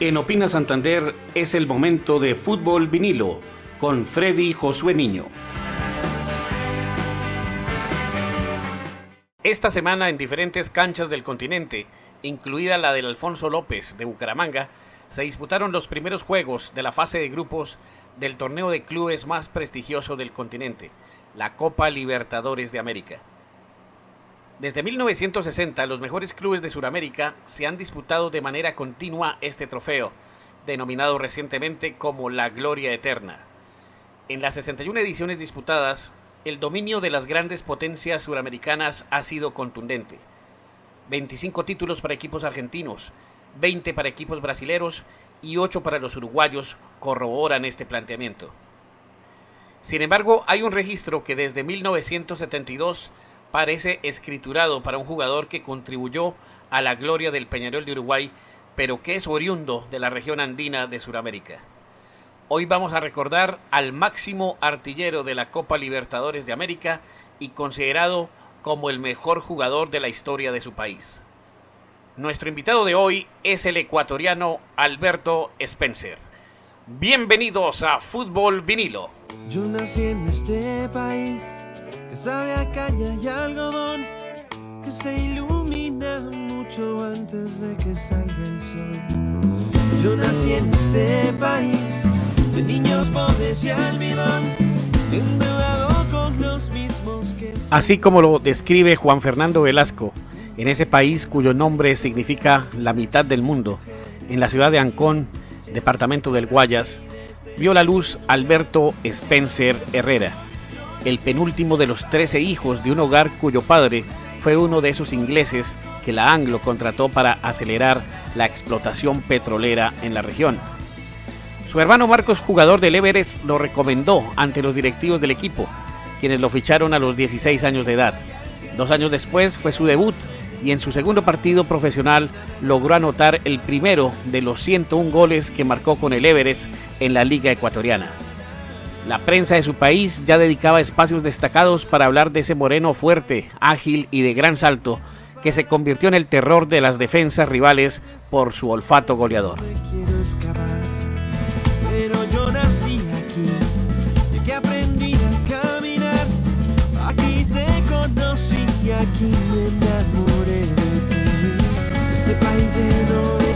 En Opina Santander es el momento de fútbol vinilo con Freddy Josué Niño. Esta semana en diferentes canchas del continente, incluida la del Alfonso López de Bucaramanga, se disputaron los primeros juegos de la fase de grupos del torneo de clubes más prestigioso del continente, la Copa Libertadores de América. Desde 1960, los mejores clubes de Sudamérica se han disputado de manera continua este trofeo, denominado recientemente como la Gloria Eterna. En las 61 ediciones disputadas, el dominio de las grandes potencias suramericanas ha sido contundente. 25 títulos para equipos argentinos, 20 para equipos brasileros y 8 para los uruguayos corroboran este planteamiento. Sin embargo, hay un registro que desde 1972 parece escriturado para un jugador que contribuyó a la gloria del Peñarol de Uruguay, pero que es oriundo de la región andina de Sudamérica. Hoy vamos a recordar al máximo artillero de la Copa Libertadores de América y considerado como el mejor jugador de la historia de su país. Nuestro invitado de hoy es el ecuatoriano Alberto Spencer. Bienvenidos a Fútbol Vinilo. Yo nací en este país que sabe a caña y algodón, que se ilumina mucho antes de que salga el sol. Yo nací en este país de niños pobres y almidón, endeudado con los mismos que... Así como lo describe Juan Fernando Velasco, en ese país cuyo nombre significa la mitad del mundo, en la ciudad de Ancón, departamento del Guayas, vio la luz Alberto Spencer Herrera el penúltimo de los 13 hijos de un hogar cuyo padre fue uno de esos ingleses que la Anglo contrató para acelerar la explotación petrolera en la región. Su hermano Marcos, jugador del Everest, lo recomendó ante los directivos del equipo, quienes lo ficharon a los 16 años de edad. Dos años después fue su debut y en su segundo partido profesional logró anotar el primero de los 101 goles que marcó con el Everest en la Liga Ecuatoriana. La prensa de su país ya dedicaba espacios destacados para hablar de ese moreno fuerte, ágil y de gran salto que se convirtió en el terror de las defensas rivales por su olfato goleador. Este país lleno de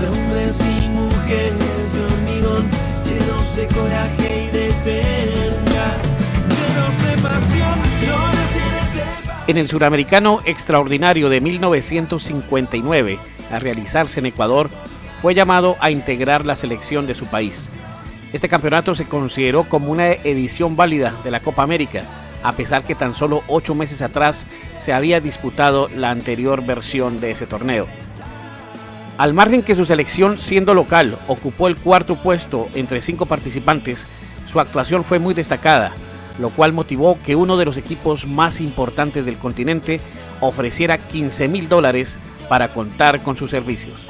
de hombres y mujeres En el Suramericano Extraordinario de 1959, a realizarse en Ecuador, fue llamado a integrar la selección de su país. Este campeonato se consideró como una edición válida de la Copa América, a pesar que tan solo ocho meses atrás se había disputado la anterior versión de ese torneo. Al margen que su selección, siendo local, ocupó el cuarto puesto entre cinco participantes, su actuación fue muy destacada, lo cual motivó que uno de los equipos más importantes del continente ofreciera 15 mil dólares para contar con sus servicios.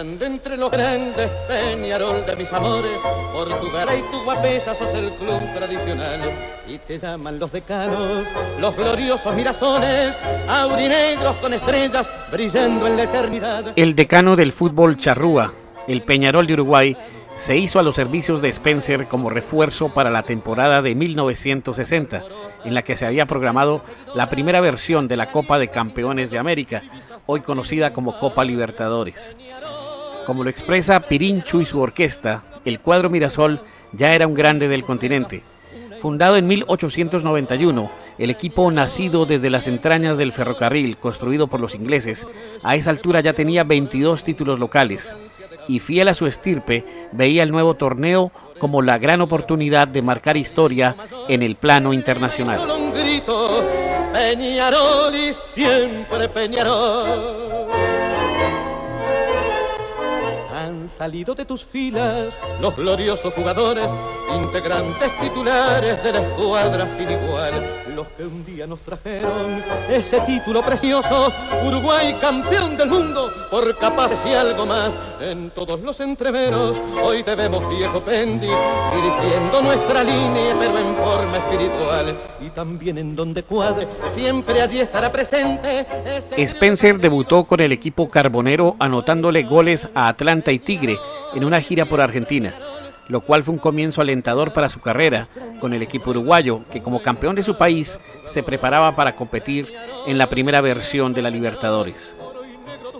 Grande entre los grandes, Peñarol de mis amores. Por tu y tu guapesa sos el club tradicional. Y te llaman los decanos, los gloriosos mirazones, aurinegros con estrellas brillando en la eternidad. El decano del fútbol charrúa, el Peñarol de Uruguay, se hizo a los servicios de Spencer como refuerzo para la temporada de 1960, en la que se había programado la primera versión de la Copa de Campeones de América, hoy conocida como Copa Libertadores. Como lo expresa Pirincho y su orquesta, el cuadro Mirasol ya era un grande del continente. Fundado en 1891, el equipo nacido desde las entrañas del ferrocarril construido por los ingleses, a esa altura ya tenía 22 títulos locales y fiel a su estirpe, veía el nuevo torneo como la gran oportunidad de marcar historia en el plano internacional. Peñarol y siempre Peñarol. Salido de tus filas los gloriosos jugadores, integrantes titulares de la escuadra sin igual, los que un día nos trajeron ese título precioso, Uruguay campeón del mundo, por capaces y algo más, en todos los entreveros, hoy te vemos viejo Pendi, dirigiendo nuestra línea, pero en forma espiritual, y también en donde cuadre, siempre allí estará presente. Spencer debutó con el equipo carbonero anotándole goles a Atlanta y Tigre en una gira por Argentina, lo cual fue un comienzo alentador para su carrera con el equipo uruguayo, que como campeón de su país se preparaba para competir en la primera versión de la Libertadores.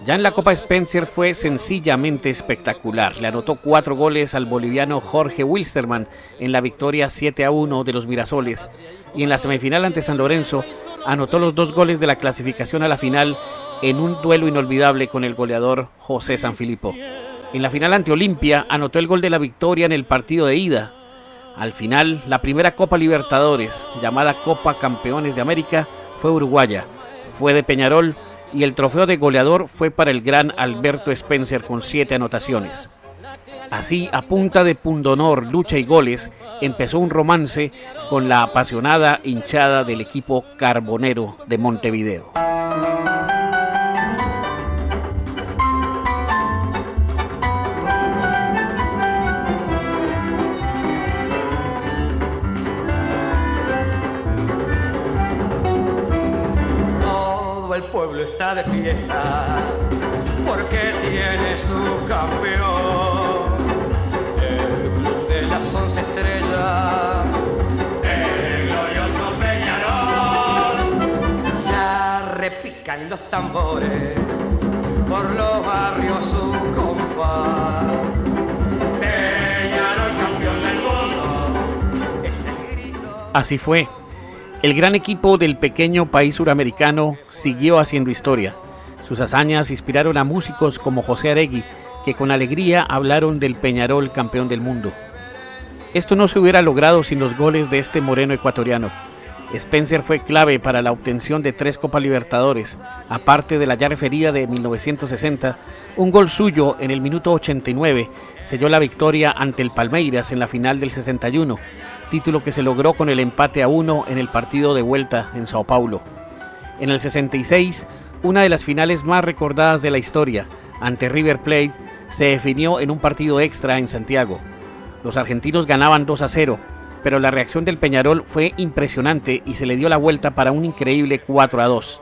Ya en la Copa Spencer fue sencillamente espectacular. Le anotó cuatro goles al boliviano Jorge Wilstermann en la victoria 7 a 1 de los Mirasoles. Y en la semifinal ante San Lorenzo anotó los dos goles de la clasificación a la final en un duelo inolvidable con el goleador José Sanfilippo. En la final ante Olimpia anotó el gol de la victoria en el partido de ida. Al final, la primera Copa Libertadores, llamada Copa Campeones de América, fue uruguaya. Fue de Peñarol y el trofeo de goleador fue para el gran Alberto Spencer con siete anotaciones. Así, a punta de pundonor, lucha y goles, empezó un romance con la apasionada hinchada del equipo carbonero de Montevideo. Fiesta porque tiene su campeón, el club de las once estrellas, el glorioso Peñarol. Ya repican los tambores por los barrios su compás. Peñarol campeón del mundo, grito. Así fue. El gran equipo del pequeño país suramericano siguió haciendo historia. Sus hazañas inspiraron a músicos como José Aregui, que con alegría hablaron del Peñarol campeón del mundo. Esto no se hubiera logrado sin los goles de este moreno ecuatoriano. Spencer fue clave para la obtención de tres Copas Libertadores, aparte de la ya referida de 1960, un gol suyo en el minuto 89 selló la victoria ante el Palmeiras en la final del 61, título que se logró con el empate a uno en el partido de vuelta en Sao Paulo. En el 66, una de las finales más recordadas de la historia, ante River Plate, se definió en un partido extra en Santiago. Los argentinos ganaban 2 a 0, pero la reacción del Peñarol fue impresionante y se le dio la vuelta para un increíble 4 a 2.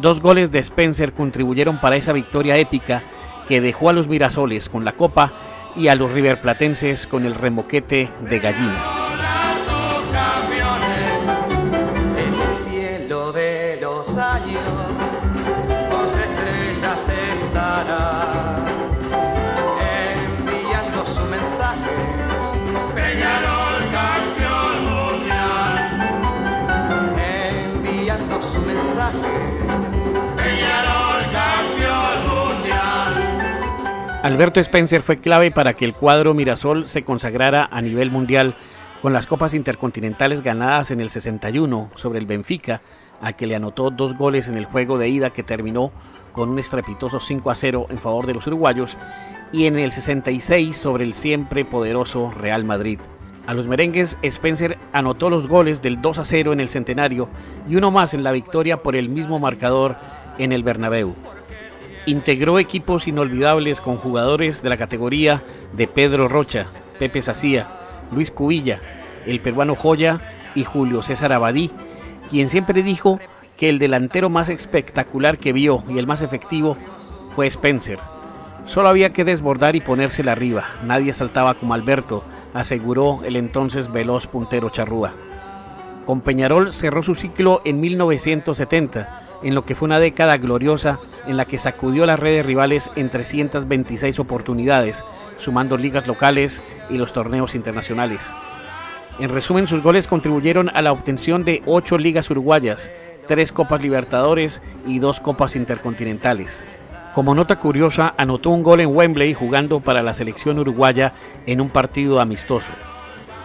Dos goles de Spencer contribuyeron para esa victoria épica que dejó a los Mirasoles con la copa y a los riverplatenses con el remoquete de gallinas. Alberto Spencer fue clave para que el cuadro Mirasol se consagrara a nivel mundial con las copas intercontinentales ganadas en el 61 sobre el Benfica, a que le anotó dos goles en el juego de ida que terminó con un estrepitoso 5 a 0 en favor de los uruguayos, y en el 66 sobre el siempre poderoso Real Madrid. A los merengues, Spencer anotó los goles del 2 a 0 en el centenario y uno más en la victoria por el mismo marcador en el Bernabéu integró equipos inolvidables con jugadores de la categoría de Pedro Rocha, Pepe Sacía, Luis Cubilla, el peruano Joya y Julio César Abadí, quien siempre dijo que el delantero más espectacular que vio y el más efectivo fue Spencer. Solo había que desbordar y ponérsela arriba, nadie saltaba como Alberto, aseguró el entonces veloz puntero Charrúa. Con Peñarol cerró su ciclo en 1970 en lo que fue una década gloriosa en la que sacudió las redes rivales en 326 oportunidades, sumando ligas locales y los torneos internacionales. En resumen, sus goles contribuyeron a la obtención de 8 ligas uruguayas, 3 Copas Libertadores y 2 Copas Intercontinentales. Como nota curiosa, anotó un gol en Wembley jugando para la selección uruguaya en un partido amistoso.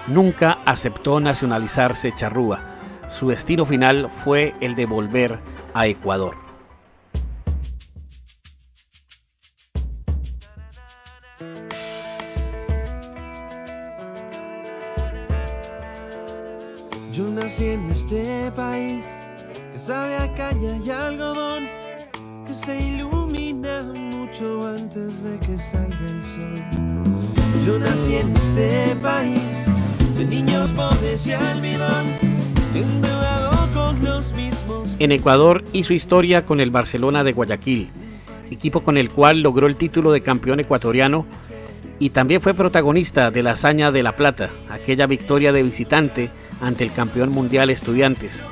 Nunca aceptó nacionalizarse Charrúa su destino final fue el de volver a Ecuador. Yo nací en este país que sabe a caña y algodón, que se ilumina mucho antes de que salga el sol. Yo nací en este país de niños pobres y almidón en Ecuador hizo historia con el Barcelona de Guayaquil, equipo con el cual logró el título de campeón ecuatoriano y también fue protagonista de la hazaña de La Plata, aquella victoria de visitante ante el campeón mundial Estudiantes,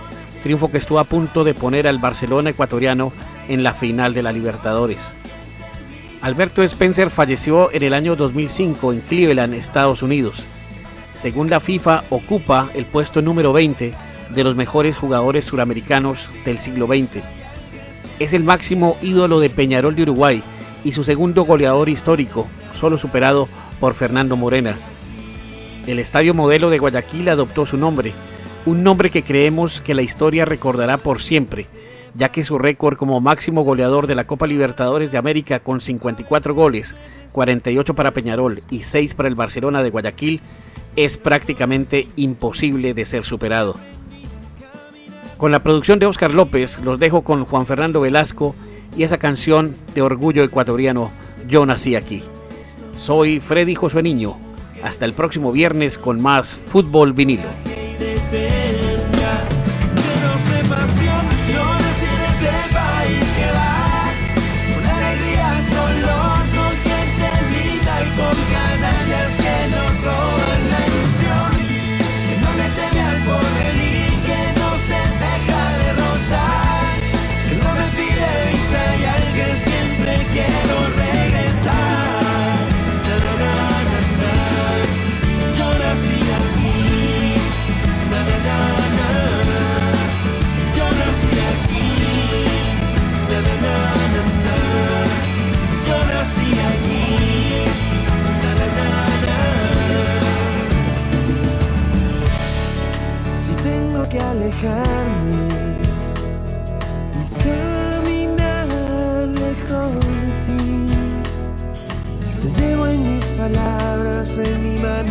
triunfo que estuvo a punto de poner al Barcelona ecuatoriano en la final de la Libertadores. Alberto Spencer falleció en el año 2005 en Cleveland, Estados Unidos. Según la FIFA, ocupa el puesto número 20 de los mejores jugadores suramericanos del siglo XX. Es el máximo ídolo de Peñarol de Uruguay y su segundo goleador histórico, solo superado por Fernando Morena. El estadio modelo de Guayaquil adoptó su nombre, un nombre que creemos que la historia recordará por siempre, ya que su récord como máximo goleador de la Copa Libertadores de América con 54 goles, 48 para Peñarol y 6 para el Barcelona de Guayaquil, es prácticamente imposible de ser superado. Con la producción de Oscar López, los dejo con Juan Fernando Velasco y esa canción de orgullo ecuatoriano, Yo nací aquí. Soy Freddy Josué Niño. Hasta el próximo viernes con más Fútbol Vinilo.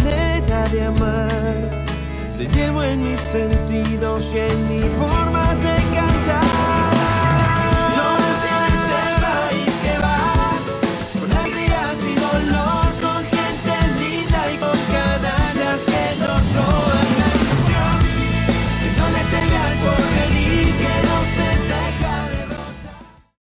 Manera de amar. Te llevo en mis sentidos y en mi forma de cantar.